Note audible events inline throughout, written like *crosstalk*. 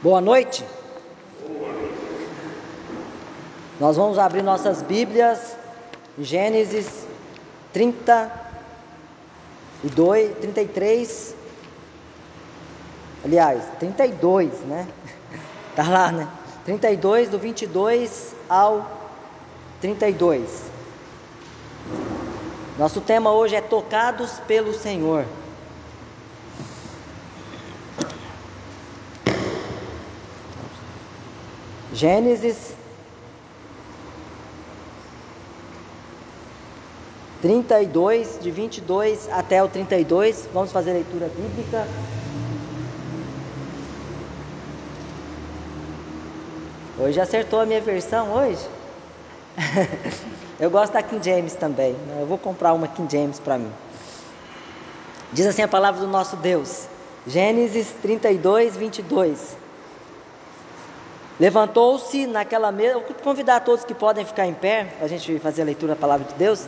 Boa noite. Nós vamos abrir nossas Bíblias, Gênesis 32, 33. Aliás, 32, né? *laughs* Tá lá, né? 32 do 22 ao 32. Nosso tema hoje é tocados pelo Senhor. Gênesis 32, de 22 até o 32, vamos fazer a leitura bíblica. Hoje acertou a minha versão hoje? *laughs* Eu gosto da King James também. Né? Eu vou comprar uma King James para mim. Diz assim a palavra do nosso Deus. Gênesis 32, 22. Levantou-se naquela mesa. Vou convidar todos que podem ficar em pé para a gente fazer a leitura da palavra de Deus.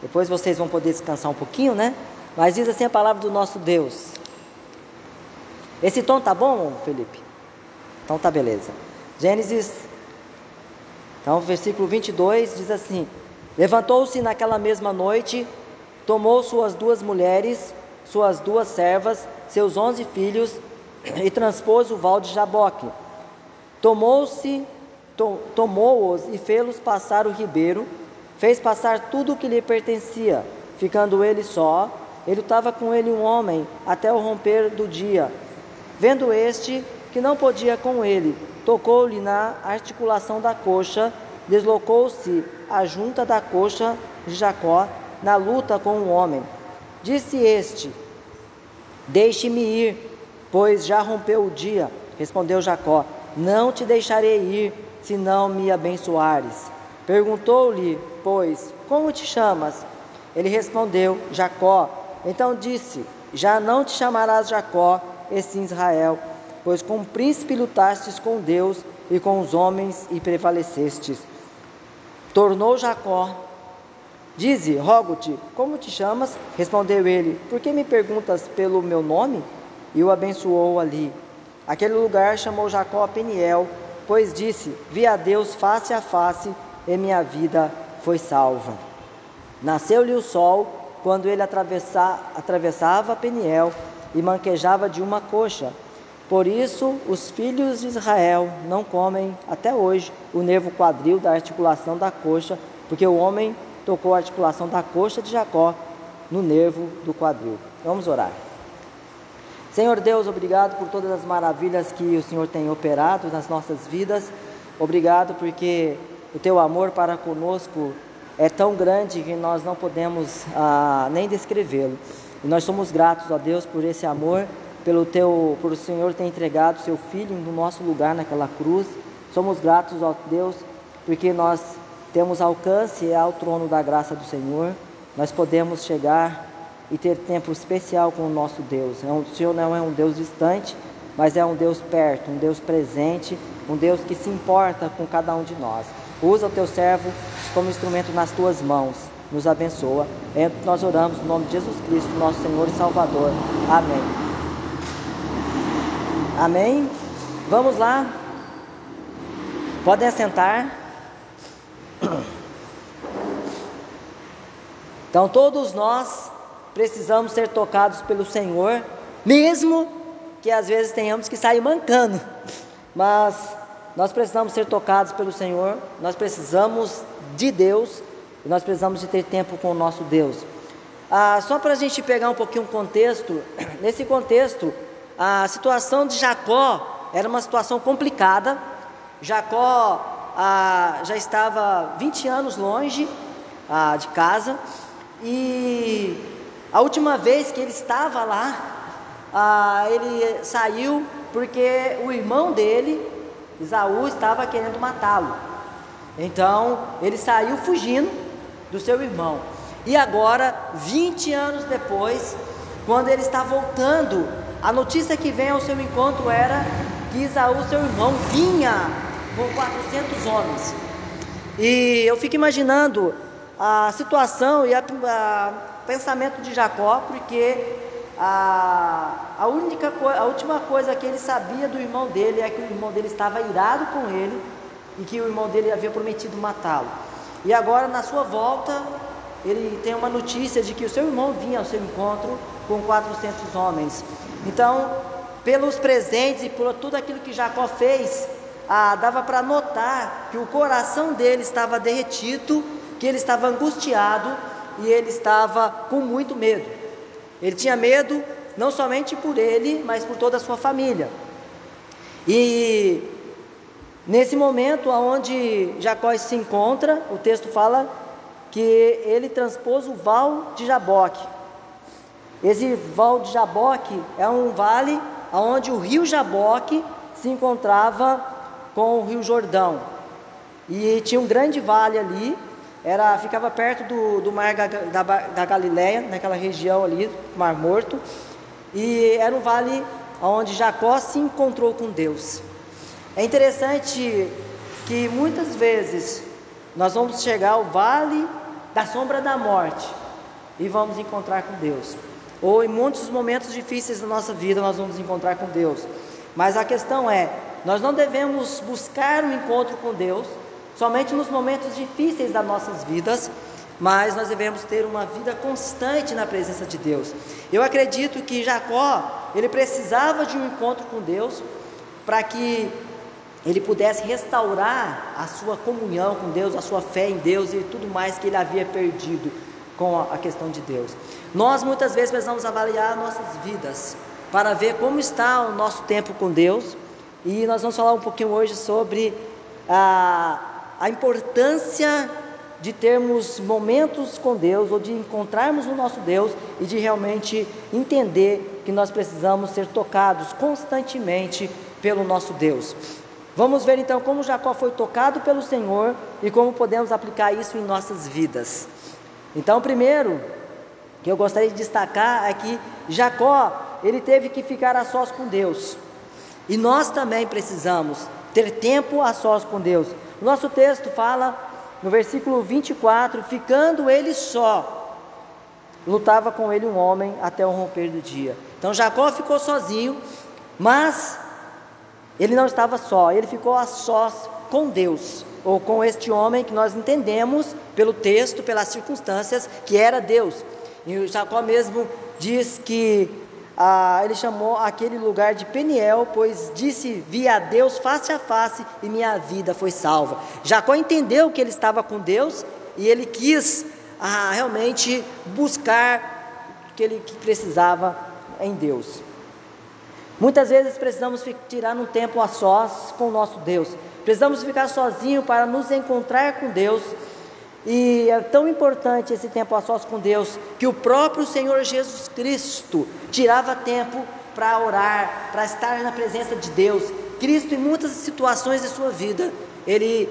Depois vocês vão poder descansar um pouquinho, né? Mas diz assim a palavra do nosso Deus. Esse tom tá bom, Felipe? Então tá beleza. Gênesis, então, versículo 22 diz assim: Levantou-se naquela mesma noite, tomou suas duas mulheres, suas duas servas, seus onze filhos e transpôs o val de Jaboque Tomou-se, to, tomou-os e fê-los passar o ribeiro, fez passar tudo o que lhe pertencia, ficando ele só. Ele estava com ele um homem até o romper do dia. Vendo este que não podia com ele, tocou-lhe na articulação da coxa, deslocou-se a junta da coxa de Jacó na luta com o homem. Disse este: Deixe-me ir, pois já rompeu o dia. Respondeu Jacó: não te deixarei ir, se não me abençoares. Perguntou-lhe, pois, como te chamas? Ele respondeu, Jacó. Então disse: Já não te chamarás Jacó, e sim Israel, pois com o príncipe lutastes com Deus e com os homens e prevalecestes. Tornou Jacó. Dize, rogo-te, como te chamas? Respondeu ele: Por que me perguntas pelo meu nome? E o abençoou ali. Aquele lugar chamou Jacó Peniel, pois disse: Vi a Deus face a face e minha vida foi salva. Nasceu-lhe o sol quando ele atravessa, atravessava Peniel e manquejava de uma coxa. Por isso, os filhos de Israel não comem até hoje o nervo quadril da articulação da coxa, porque o homem tocou a articulação da coxa de Jacó no nervo do quadril. Vamos orar. Senhor Deus, obrigado por todas as maravilhas que o Senhor tem operado nas nossas vidas. Obrigado porque o teu amor para conosco é tão grande que nós não podemos ah, nem descrevê-lo. E nós somos gratos a Deus por esse amor, pelo teu, por o Senhor ter entregado seu filho no nosso lugar naquela cruz. Somos gratos a Deus porque nós temos alcance ao trono da graça do Senhor. Nós podemos chegar e ter tempo especial com o nosso Deus. É o Senhor não é um Deus distante, mas é um Deus perto, um Deus presente, um Deus que se importa com cada um de nós. Usa o teu servo como instrumento nas tuas mãos. Nos abençoa. É nós oramos no nome de Jesus Cristo, nosso Senhor e Salvador. Amém. Amém. Vamos lá. Podem assentar. Então, todos nós precisamos ser tocados pelo Senhor, mesmo que às vezes tenhamos que sair mancando, mas nós precisamos ser tocados pelo Senhor, nós precisamos de Deus e nós precisamos de ter tempo com o nosso Deus. Ah, só para a gente pegar um pouquinho o contexto, *clears throat* nesse contexto, a situação de Jacó era uma situação complicada. Jacó ah, já estava 20 anos longe ah, de casa e a última vez que ele estava lá, ah, ele saiu porque o irmão dele, Isaú, estava querendo matá-lo. Então ele saiu fugindo do seu irmão. E agora, 20 anos depois, quando ele está voltando, a notícia que vem ao seu encontro era que Isaú, seu irmão, vinha com 400 homens. E eu fico imaginando a situação e a, a pensamento de Jacó, porque a, a única a última coisa que ele sabia do irmão dele é que o irmão dele estava irado com ele e que o irmão dele havia prometido matá-lo. E agora, na sua volta, ele tem uma notícia de que o seu irmão vinha ao seu encontro com 400 homens. Então, pelos presentes e por tudo aquilo que Jacó fez, ah, dava para notar que o coração dele estava derretido, que ele estava angustiado e ele estava com muito medo. Ele tinha medo não somente por ele, mas por toda a sua família. E nesse momento onde Jacó se encontra, o texto fala que ele transpôs o val de Jaboque. Esse val de Jaboque é um vale onde o rio Jaboque se encontrava com o rio Jordão. E tinha um grande vale ali, era, ficava perto do, do mar da, da Galileia, naquela região ali, Mar Morto, e era um vale onde Jacó se encontrou com Deus. É interessante que muitas vezes nós vamos chegar ao vale da sombra da morte e vamos encontrar com Deus. Ou em muitos momentos difíceis da nossa vida nós vamos encontrar com Deus. Mas a questão é, nós não devemos buscar um encontro com Deus somente nos momentos difíceis das nossas vidas, mas nós devemos ter uma vida constante na presença de Deus. Eu acredito que Jacó, ele precisava de um encontro com Deus para que ele pudesse restaurar a sua comunhão com Deus, a sua fé em Deus e tudo mais que ele havia perdido com a questão de Deus. Nós muitas vezes precisamos avaliar nossas vidas para ver como está o nosso tempo com Deus e nós vamos falar um pouquinho hoje sobre a, a importância de termos momentos com Deus ou de encontrarmos o nosso Deus e de realmente entender que nós precisamos ser tocados constantemente pelo nosso Deus. Vamos ver então como Jacó foi tocado pelo Senhor e como podemos aplicar isso em nossas vidas. Então, primeiro que eu gostaria de destacar é que Jacó, ele teve que ficar a sós com Deus. E nós também precisamos ter tempo a sós com Deus. Nosso texto fala no versículo 24: ficando ele só, lutava com ele um homem até o romper do dia. Então Jacó ficou sozinho, mas ele não estava só, ele ficou a sós com Deus, ou com este homem que nós entendemos pelo texto, pelas circunstâncias, que era Deus. E Jacó mesmo diz que ah, ele chamou aquele lugar de Peniel, pois disse: Vi a Deus face a face e minha vida foi salva. Jacó entendeu que ele estava com Deus e ele quis ah, realmente buscar o que ele precisava em Deus. Muitas vezes precisamos tirar um tempo a sós com o nosso Deus. Precisamos ficar sozinhos para nos encontrar com Deus. E é tão importante esse tempo a sós com Deus que o próprio Senhor Jesus Cristo tirava tempo para orar, para estar na presença de Deus. Cristo, em muitas situações de sua vida, ele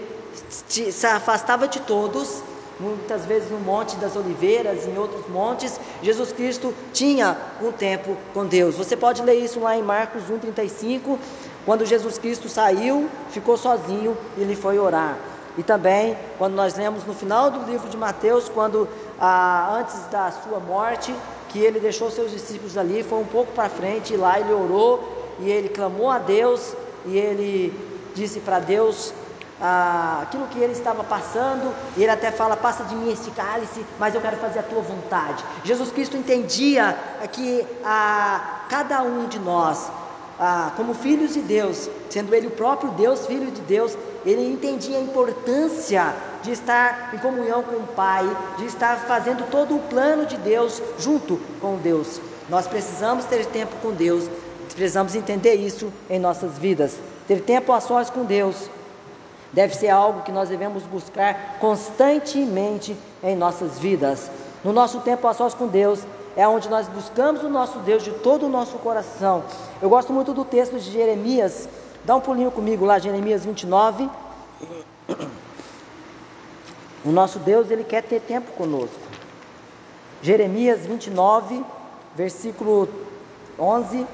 se afastava de todos muitas vezes no Monte das Oliveiras, em outros montes, Jesus Cristo tinha um tempo com Deus. Você pode ler isso lá em Marcos 1,35, quando Jesus Cristo saiu, ficou sozinho e ele foi orar. E também, quando nós lemos no final do livro de Mateus, quando ah, antes da sua morte, que ele deixou seus discípulos ali, foi um pouco para frente, e lá ele orou e ele clamou a Deus e ele disse para Deus ah, aquilo que ele estava passando, e ele até fala: passa de mim esse cálice, mas eu quero fazer a tua vontade. Jesus Cristo entendia que ah, cada um de nós, ah, como filhos de Deus, sendo ele o próprio Deus, filho de Deus, ele entendia a importância de estar em comunhão com o Pai, de estar fazendo todo o plano de Deus junto com Deus. Nós precisamos ter tempo com Deus, precisamos entender isso em nossas vidas. Ter tempo a sós com Deus deve ser algo que nós devemos buscar constantemente em nossas vidas. No nosso tempo a sós com Deus, é onde nós buscamos o nosso Deus de todo o nosso coração. Eu gosto muito do texto de Jeremias, dá um pulinho comigo lá, Jeremias 29. O nosso Deus, ele quer ter tempo conosco. Jeremias 29, versículo 11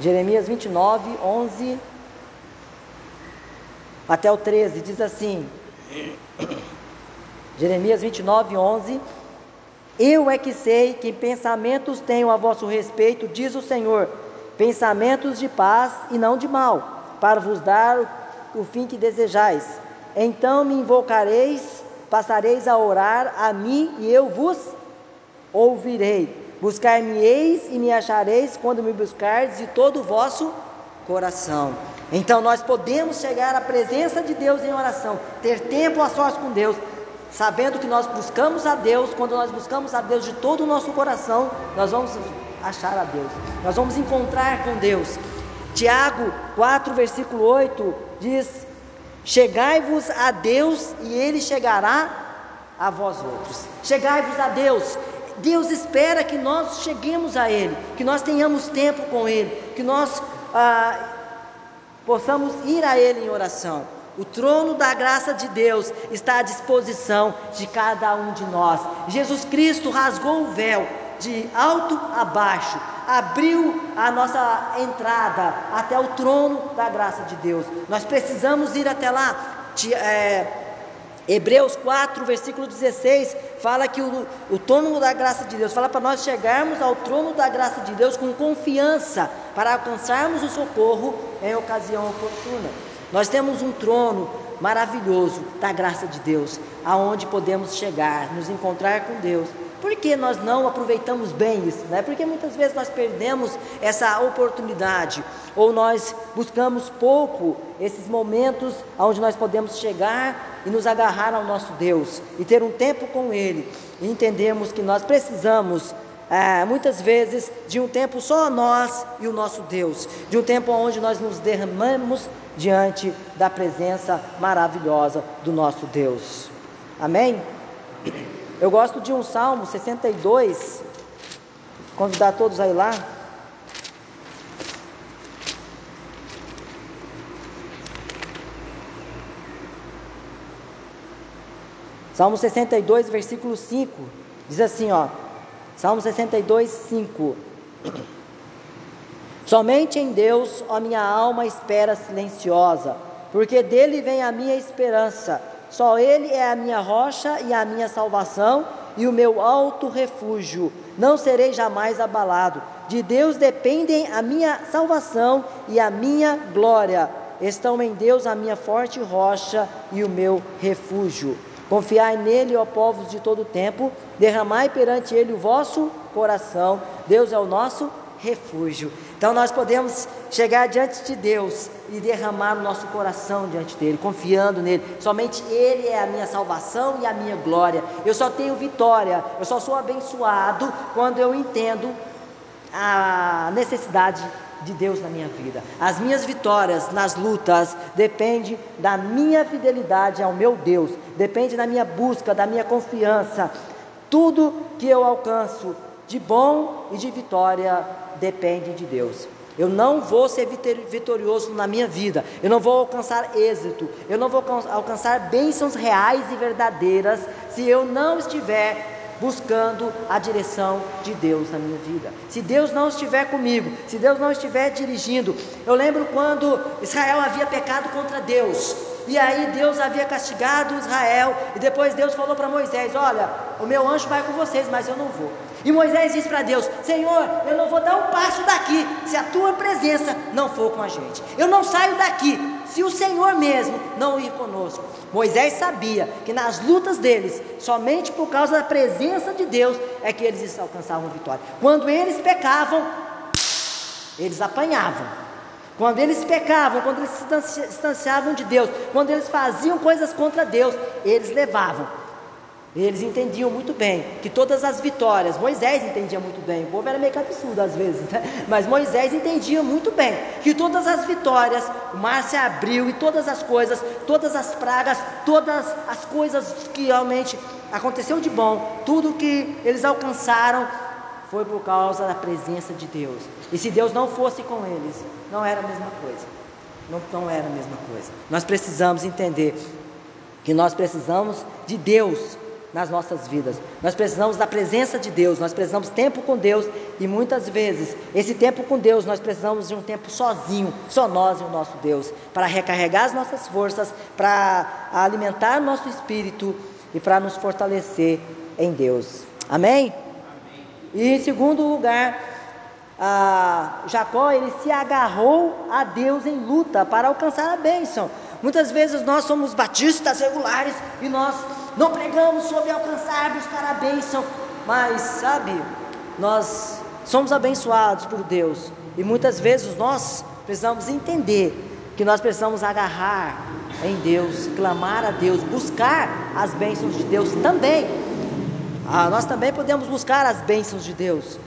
Jeremias 29, 11 até o 13, diz assim: Jeremias 29, 11: Eu é que sei que pensamentos tenho a vosso respeito, diz o Senhor, pensamentos de paz e não de mal, para vos dar o, fim que desejais. Então me invocareis, passareis a orar a mim e eu vos ouvirei. Buscar-me-eis e me achareis quando me buscardes de todo o vosso coração. Então nós podemos chegar à presença de Deus em oração, ter tempo a sós com Deus, sabendo que nós buscamos a Deus, quando nós buscamos a Deus de todo o nosso coração, nós vamos achar a Deus, nós vamos encontrar com Deus. Tiago 4, versículo 8 diz: Chegai-vos a Deus e Ele chegará a vós outros. Chegai-vos a Deus. Deus espera que nós cheguemos a Ele, que nós tenhamos tempo com Ele, que nós ah, possamos ir a Ele em oração. O trono da graça de Deus está à disposição de cada um de nós. Jesus Cristo rasgou o véu de alto a baixo, abriu a nossa entrada até o trono da graça de Deus. Nós precisamos ir até lá. É, Hebreus 4, versículo 16, fala que o, o trono da graça de Deus, fala para nós chegarmos ao trono da graça de Deus com confiança, para alcançarmos o socorro em ocasião oportuna. Nós temos um trono maravilhoso da graça de Deus, aonde podemos chegar, nos encontrar com Deus. Por que nós não aproveitamos bem isso? Né? Porque muitas vezes nós perdemos essa oportunidade, ou nós buscamos pouco esses momentos onde nós podemos chegar e nos agarrar ao nosso Deus e ter um tempo com Ele, e entendemos que nós precisamos é, muitas vezes de um tempo só nós e o nosso Deus, de um tempo onde nós nos derramamos diante da presença maravilhosa do nosso Deus. Amém? Eu gosto de um Salmo 62, convidar todos a ir lá. Salmo 62, versículo 5, diz assim, ó. Salmo 62, 5. Somente em Deus, ó minha alma, espera silenciosa, porque dele vem a minha esperança. Só Ele é a minha rocha e a minha salvação e o meu alto refúgio. Não serei jamais abalado. De Deus dependem a minha salvação e a minha glória. Estão em Deus a minha forte rocha e o meu refúgio. Confiai nele, ó povos de todo o tempo, derramai perante ele o vosso coração. Deus é o nosso refúgio. Então nós podemos chegar diante de Deus e derramar o nosso coração diante dele, confiando nele. Somente ele é a minha salvação e a minha glória. Eu só tenho vitória, eu só sou abençoado quando eu entendo a necessidade de Deus na minha vida. As minhas vitórias nas lutas dependem da minha fidelidade ao meu Deus, depende da minha busca, da minha confiança. Tudo que eu alcanço de bom e de vitória depende de Deus. Eu não vou ser vitorioso na minha vida, eu não vou alcançar êxito, eu não vou alcançar bênçãos reais e verdadeiras se eu não estiver buscando a direção de Deus na minha vida. Se Deus não estiver comigo, se Deus não estiver dirigindo, eu lembro quando Israel havia pecado contra Deus, e aí Deus havia castigado Israel, e depois Deus falou para Moisés: Olha, o meu anjo vai com vocês, mas eu não vou. E Moisés disse para Deus: Senhor, eu não vou dar um passo daqui se a tua presença não for com a gente. Eu não saio daqui se o Senhor mesmo não ir conosco. Moisés sabia que nas lutas deles, somente por causa da presença de Deus, é que eles alcançavam vitória. Quando eles pecavam, eles apanhavam. Quando eles pecavam, quando eles se distanciavam de Deus, quando eles faziam coisas contra Deus, eles levavam. Eles entendiam muito bem que todas as vitórias, Moisés entendia muito bem, o povo era meio que absurdo às vezes, né? mas Moisés entendia muito bem que todas as vitórias, o mar se abriu e todas as coisas, todas as pragas, todas as coisas que realmente aconteceu de bom, tudo que eles alcançaram foi por causa da presença de Deus. E se Deus não fosse com eles, não era a mesma coisa. Não, não era a mesma coisa. Nós precisamos entender que nós precisamos de Deus nas nossas vidas. Nós precisamos da presença de Deus, nós precisamos tempo com Deus e muitas vezes esse tempo com Deus nós precisamos de um tempo sozinho, só nós e o nosso Deus, para recarregar as nossas forças, para alimentar nosso espírito e para nos fortalecer em Deus. Amém? E em segundo lugar, Jacó ele se agarrou a Deus em luta para alcançar a bênção. Muitas vezes nós somos batistas regulares e nós não pregamos sobre alcançar, buscar a bênção, mas sabe, nós somos abençoados por Deus e muitas vezes nós precisamos entender que nós precisamos agarrar em Deus, clamar a Deus, buscar as bênçãos de Deus também. Ah, nós também podemos buscar as bênçãos de Deus.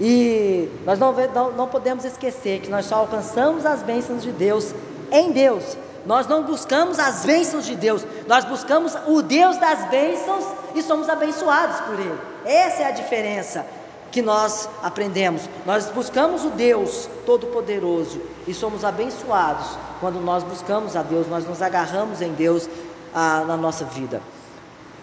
E nós não, não, não podemos esquecer que nós só alcançamos as bênçãos de Deus em Deus. Nós não buscamos as bênçãos de Deus, nós buscamos o Deus das bênçãos e somos abençoados por Ele. Essa é a diferença que nós aprendemos. Nós buscamos o Deus Todo-Poderoso e somos abençoados quando nós buscamos a Deus, nós nos agarramos em Deus ah, na nossa vida.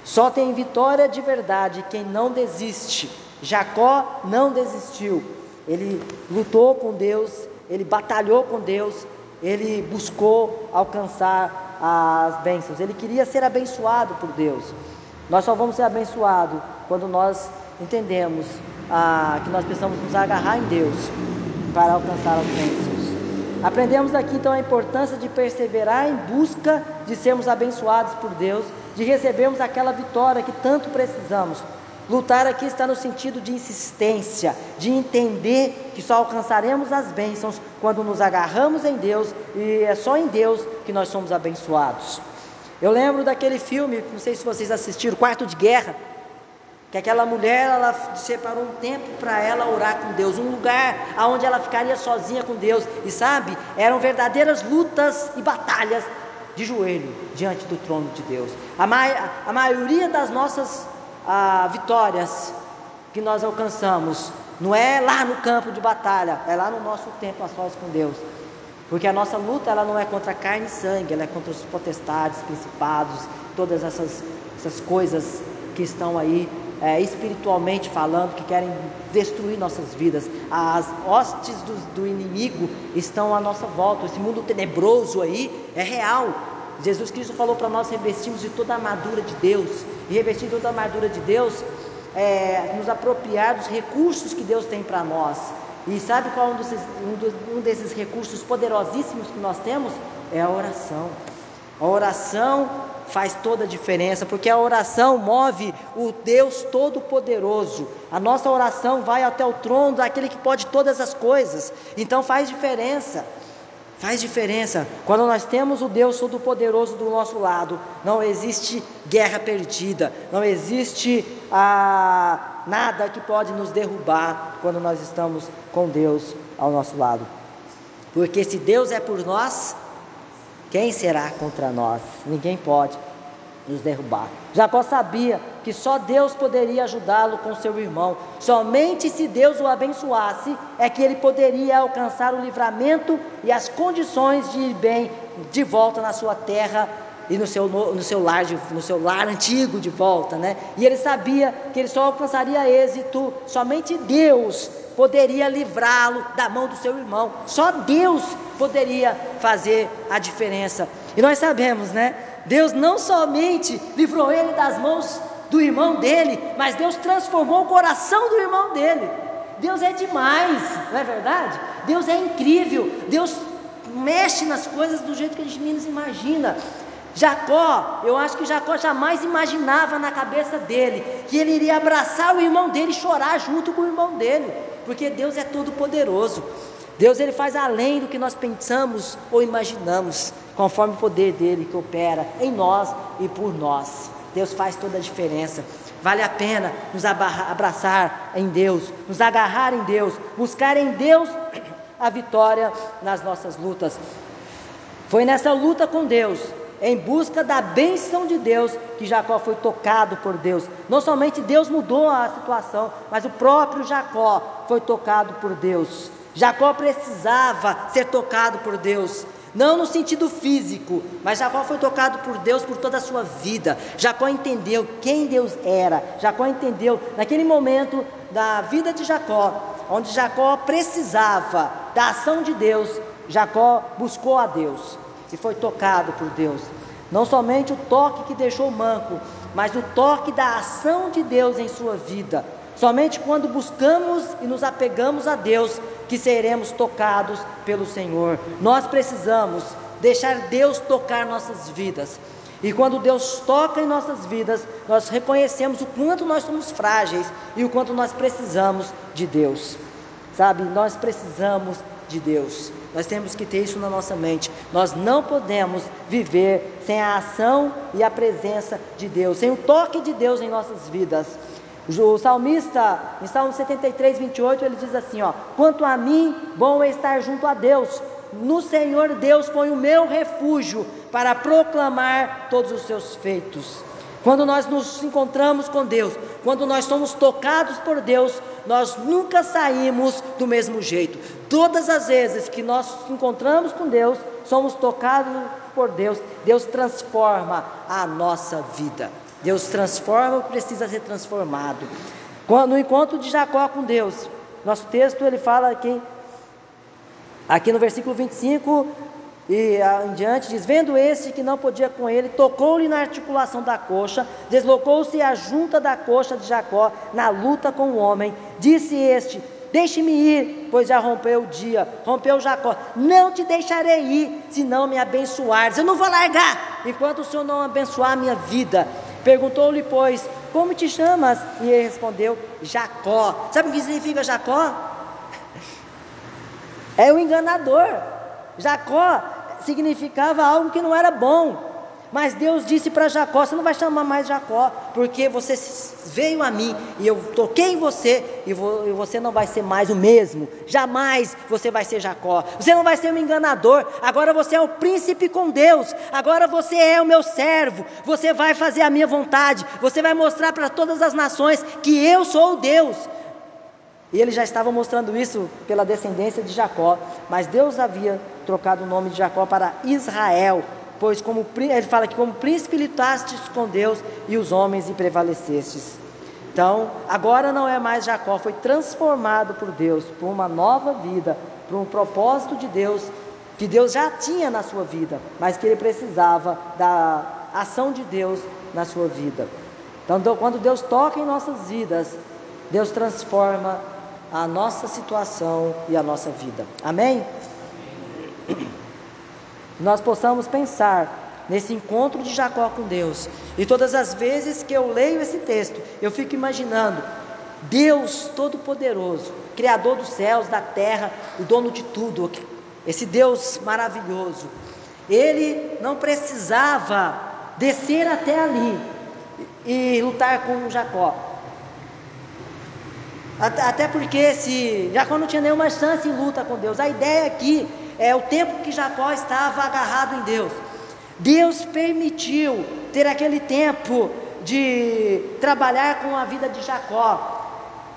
Só tem vitória de verdade quem não desiste. Jacó não desistiu. Ele lutou com Deus, ele batalhou com Deus, ele buscou alcançar as bênçãos. Ele queria ser abençoado por Deus. Nós só vamos ser abençoados quando nós entendemos ah, que nós precisamos nos agarrar em Deus para alcançar as bênçãos. Aprendemos aqui então a importância de perseverar em busca de sermos abençoados por Deus, de recebermos aquela vitória que tanto precisamos. Lutar aqui está no sentido de insistência, de entender que só alcançaremos as bênçãos quando nos agarramos em Deus e é só em Deus que nós somos abençoados. Eu lembro daquele filme, não sei se vocês assistiram, Quarto de Guerra, que aquela mulher ela separou um tempo para ela orar com Deus, um lugar aonde ela ficaria sozinha com Deus. E sabe, eram verdadeiras lutas e batalhas de joelho diante do trono de Deus. A, ma a maioria das nossas ah, vitórias que nós alcançamos não é lá no campo de batalha, é lá no nosso tempo a sós com Deus. Porque a nossa luta ela não é contra carne e sangue, ela é contra os potestades, principados, todas essas, essas coisas que estão aí é, espiritualmente falando, que querem destruir nossas vidas. As hostes do, do inimigo estão à nossa volta. Esse mundo tenebroso aí é real. Jesus Cristo falou para nós revestirmos de toda a armadura de Deus. E revestir de toda a armadura de Deus é nos apropriar dos recursos que Deus tem para nós. E sabe qual um desses, um, um desses recursos poderosíssimos que nós temos? É a oração. A oração faz toda a diferença, porque a oração move o Deus Todo-Poderoso. A nossa oração vai até o trono daquele que pode todas as coisas. Então faz diferença. Faz diferença. Quando nós temos o Deus Todo-Poderoso do nosso lado, não existe guerra perdida, não existe ah, nada que pode nos derrubar quando nós estamos com Deus ao nosso lado. Porque se Deus é por nós, quem será contra nós? Ninguém pode nos derrubar. Jacó sabia que só Deus poderia ajudá-lo com seu irmão. Somente se Deus o abençoasse é que ele poderia alcançar o livramento e as condições de ir bem de volta na sua terra e no seu, no, seu, lar, no seu lar antigo de volta, né? E ele sabia que ele só alcançaria êxito, somente Deus poderia livrá-lo da mão do seu irmão. Só Deus poderia fazer a diferença. E nós sabemos, né? Deus não somente livrou ele das mãos do irmão dele, mas Deus transformou o coração do irmão dele. Deus é demais, não é verdade? Deus é incrível. Deus mexe nas coisas do jeito que a gente menos imagina. Jacó, eu acho que Jacó jamais imaginava na cabeça dele que ele iria abraçar o irmão dele e chorar junto com o irmão dele, porque Deus é todo poderoso. Deus ele faz além do que nós pensamos ou imaginamos, conforme o poder dele que opera em nós e por nós. Deus faz toda a diferença. Vale a pena nos abraçar em Deus, nos agarrar em Deus, buscar em Deus a vitória nas nossas lutas. Foi nessa luta com Deus, em busca da bênção de Deus, que Jacó foi tocado por Deus. Não somente Deus mudou a situação, mas o próprio Jacó foi tocado por Deus. Jacó precisava ser tocado por Deus, não no sentido físico, mas Jacó foi tocado por Deus por toda a sua vida. Jacó entendeu quem Deus era. Jacó entendeu naquele momento da vida de Jacó, onde Jacó precisava da ação de Deus, Jacó buscou a Deus e foi tocado por Deus. Não somente o toque que deixou manco, mas o toque da ação de Deus em sua vida. Somente quando buscamos e nos apegamos a Deus que seremos tocados pelo Senhor. Nós precisamos deixar Deus tocar nossas vidas. E quando Deus toca em nossas vidas, nós reconhecemos o quanto nós somos frágeis e o quanto nós precisamos de Deus. Sabe, nós precisamos de Deus. Nós temos que ter isso na nossa mente. Nós não podemos viver sem a ação e a presença de Deus, sem o toque de Deus em nossas vidas. O salmista, em Salmo 73, 28, ele diz assim: ó, Quanto a mim, bom é estar junto a Deus. No Senhor Deus foi o meu refúgio para proclamar todos os seus feitos. Quando nós nos encontramos com Deus, quando nós somos tocados por Deus, nós nunca saímos do mesmo jeito. Todas as vezes que nós nos encontramos com Deus, somos tocados por Deus, Deus transforma a nossa vida. Deus transforma o que precisa ser transformado. No encontro de Jacó com Deus, nosso texto ele fala aqui, aqui no versículo 25, e em diante diz: Vendo este que não podia com ele, tocou-lhe na articulação da coxa, deslocou-se a junta da coxa de Jacó na luta com o homem. Disse este: Deixe-me ir, pois já rompeu o dia. Rompeu Jacó: Não te deixarei ir, se não me abençoares. Eu não vou largar, enquanto o Senhor não abençoar a minha vida. Perguntou-lhe, pois, como te chamas? E ele respondeu: Jacó. Sabe o que significa Jacó? *laughs* É o enganador. Jacó significava algo que não era bom. Mas Deus disse para Jacó: Você não vai chamar mais Jacó, porque você veio a mim e eu toquei em você, e, você não vai ser mais o mesmo. Jamais você vai ser Jacó. Você não vai ser um enganador. Agora você é o príncipe com Deus. Agora você é o meu servo. Você vai fazer a minha vontade. Você vai mostrar para todas as nações que eu sou o Deus. E ele já estava mostrando isso pela descendência de Jacó, mas Deus havia trocado o nome de Jacó para Israel, pois como ele fala que como príncipe lutastes com Deus e os homens e prevalecestes. Então, agora não é mais Jacó, foi transformado por Deus, por uma nova vida, por um propósito de Deus que Deus já tinha na sua vida, mas que ele precisava da ação de Deus na sua vida. Então, quando Deus toca em nossas vidas, Deus transforma a nossa situação e a nossa vida. Amém? Nós possamos pensar nesse encontro de Jacó com Deus. E todas as vezes que eu leio esse texto, eu fico imaginando Deus Todo-Poderoso, Criador dos céus, da terra, o dono de tudo, esse Deus maravilhoso. Ele não precisava descer até ali e lutar com Jacó. Até porque se Jacó não tinha nenhuma chance em luta com Deus. A ideia aqui é o tempo que Jacó estava agarrado em Deus. Deus permitiu ter aquele tempo de trabalhar com a vida de Jacó,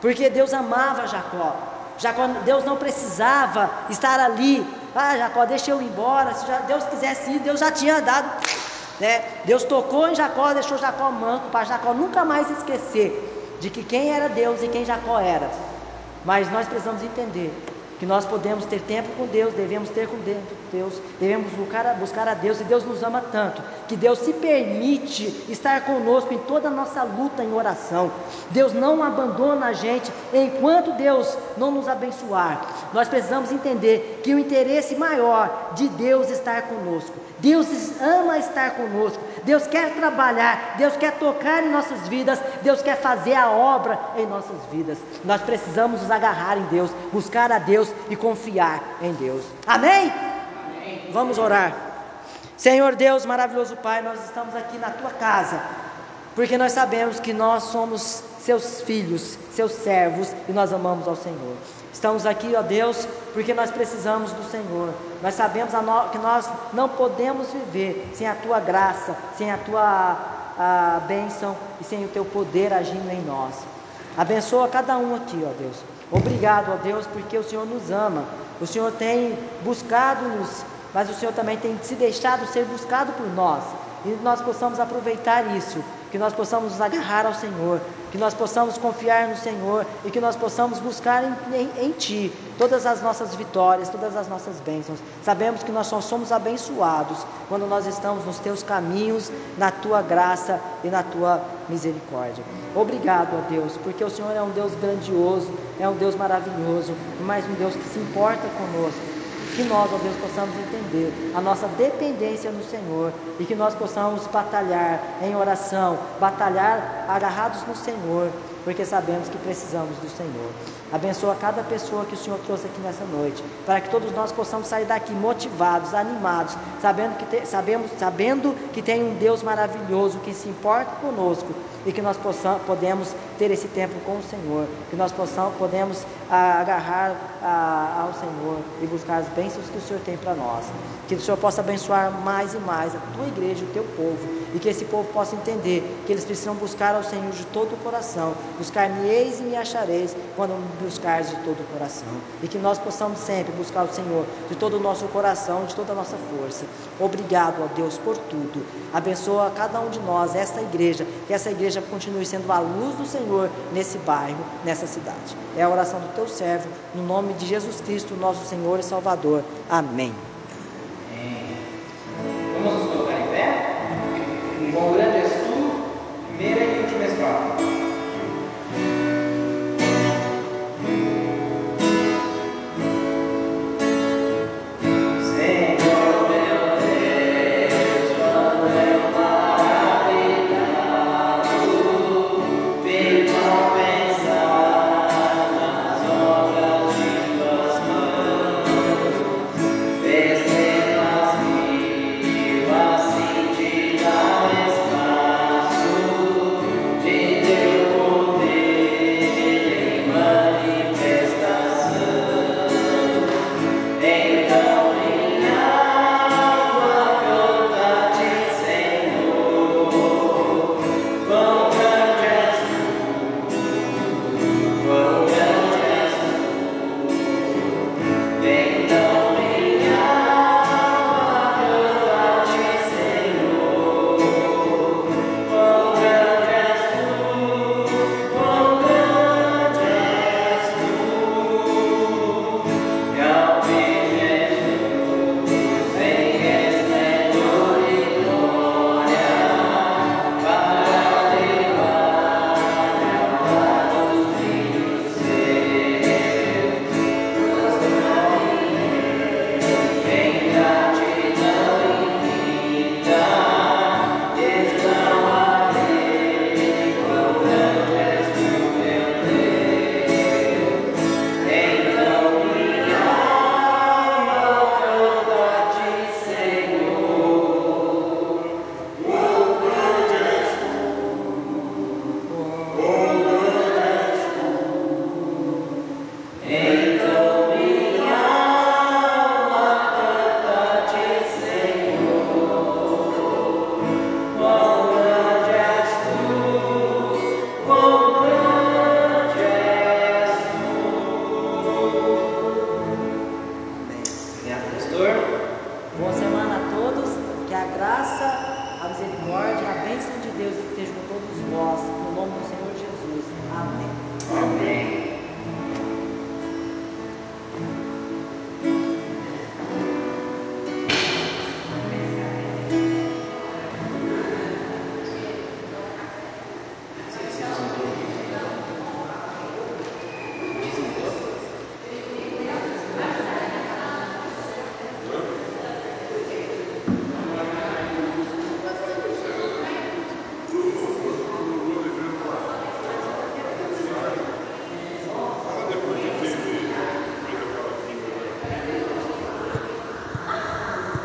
porque Deus amava Jacó. Jacó, Deus não precisava estar ali. Ah, Jacó, deixa eu ir embora. Se Deus quisesse ir, Deus já tinha dado. Né? Deus tocou em Jacó, deixou Jacó manco para Jacó nunca mais esquecer de que quem era Deus e quem Jacó era. Mas nós precisamos entender que nós podemos ter tempo com Deus, devemos ter com Deus, devemos buscar buscar a Deus, e Deus nos ama tanto, que Deus se permite estar conosco em toda a nossa luta em oração. Deus não abandona a gente enquanto Deus não nos abençoar. Nós precisamos entender que o interesse maior de Deus estar conosco. Deus ama estar conosco. Deus quer trabalhar, Deus quer tocar em nossas vidas, Deus quer fazer a obra em nossas vidas. Nós precisamos nos agarrar em Deus, buscar a Deus e confiar em Deus. Amém? Vamos orar. Senhor Deus, maravilhoso Pai, nós estamos aqui na tua casa, porque nós sabemos que nós somos seus filhos, seus servos e nós amamos ao Senhor. Estamos aqui, ó Deus, porque nós precisamos do Senhor. Nós sabemos que nós não podemos viver sem a tua graça, sem a tua a bênção e sem o teu poder agindo em nós. Abençoa cada um aqui, ó Deus. Obrigado, ó Deus, porque o Senhor nos ama. O Senhor tem buscado-nos, mas o Senhor também tem se deixado ser buscado por nós. e nós possamos aproveitar isso, que nós possamos nos agarrar ao Senhor, que nós possamos confiar no Senhor e que nós possamos buscar em, em, em, Ti todas as nossas vitórias, todas as nossas bênçãos. Sabemos que nós só somos abençoados quando nós estamos nos Teus caminhos, na Tua graça e na Tua misericórdia. Obrigado a Deus, porque o Senhor é um Deus grandioso, é um Deus maravilhoso, mas um Deus que se importa conosco que nós, ó Deus, possamos entender a nossa dependência no Senhor e que nós possamos batalhar em oração, batalhar agarrados no Senhor, porque sabemos que precisamos do Senhor. Abençoa cada pessoa que o Senhor trouxe aqui nessa noite, para que todos nós possamos sair daqui motivados, animados, sabendo que, te, sabemos, sabendo que tem um Deus maravilhoso que se importa conosco e que nós possamos, podemos ter esse tempo com o Senhor, que nós possamos, podemos ah, agarrar ah, ao Senhor e buscar as bênçãos que o Senhor tem para nós. Que o Senhor possa abençoar mais e mais a tua igreja, o teu povo, e que esse povo possa entender que eles precisam buscar ao Senhor de todo o coração. Buscar-me eis e me achareis quando me buscares de todo o coração. E que nós possamos sempre buscar o Senhor de todo o nosso coração, de toda a nossa força. Obrigado, ó Deus, por tudo. Abençoa cada um de nós, esta igreja, que essa igreja continue sendo a luz do Senhor nesse bairro, nessa cidade. É a oração do teu servo, no nome de Jesus Cristo, nosso Senhor e Salvador. Amém. Amém. Vamos nos colocar em pé? Um